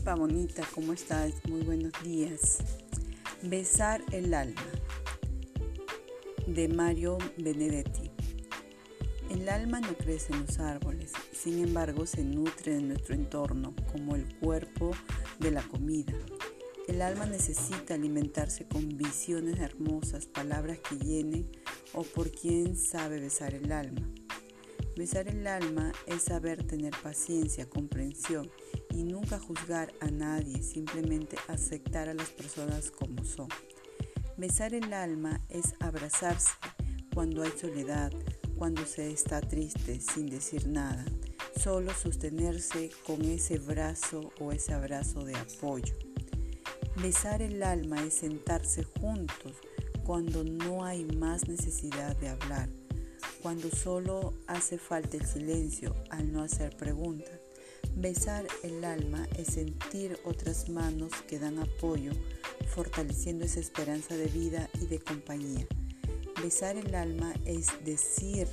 jefa bonita, ¿cómo estás? Muy buenos días. Besar el alma de Mario Benedetti. El alma no crece en los árboles, sin embargo se nutre de nuestro entorno, como el cuerpo de la comida. El alma necesita alimentarse con visiones hermosas, palabras que llenen o por quien sabe besar el alma. Besar el alma es saber tener paciencia, comprensión y nunca juzgar a nadie, simplemente aceptar a las personas como son. Besar el alma es abrazarse cuando hay soledad, cuando se está triste sin decir nada, solo sostenerse con ese brazo o ese abrazo de apoyo. Besar el alma es sentarse juntos cuando no hay más necesidad de hablar, cuando solo hace falta el silencio al no hacer preguntas. Besar el alma es sentir otras manos que dan apoyo, fortaleciendo esa esperanza de vida y de compañía. Besar el alma es decir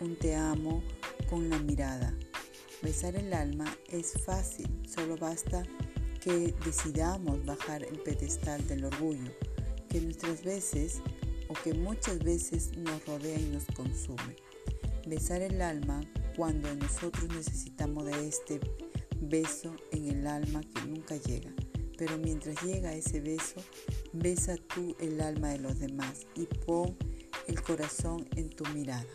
un te amo con la mirada. Besar el alma es fácil, solo basta que decidamos bajar el pedestal del orgullo, que nuestras veces que muchas veces nos rodea y nos consume. Besar el alma cuando nosotros necesitamos de este beso en el alma que nunca llega. Pero mientras llega ese beso, besa tú el alma de los demás y pon el corazón en tu mirada.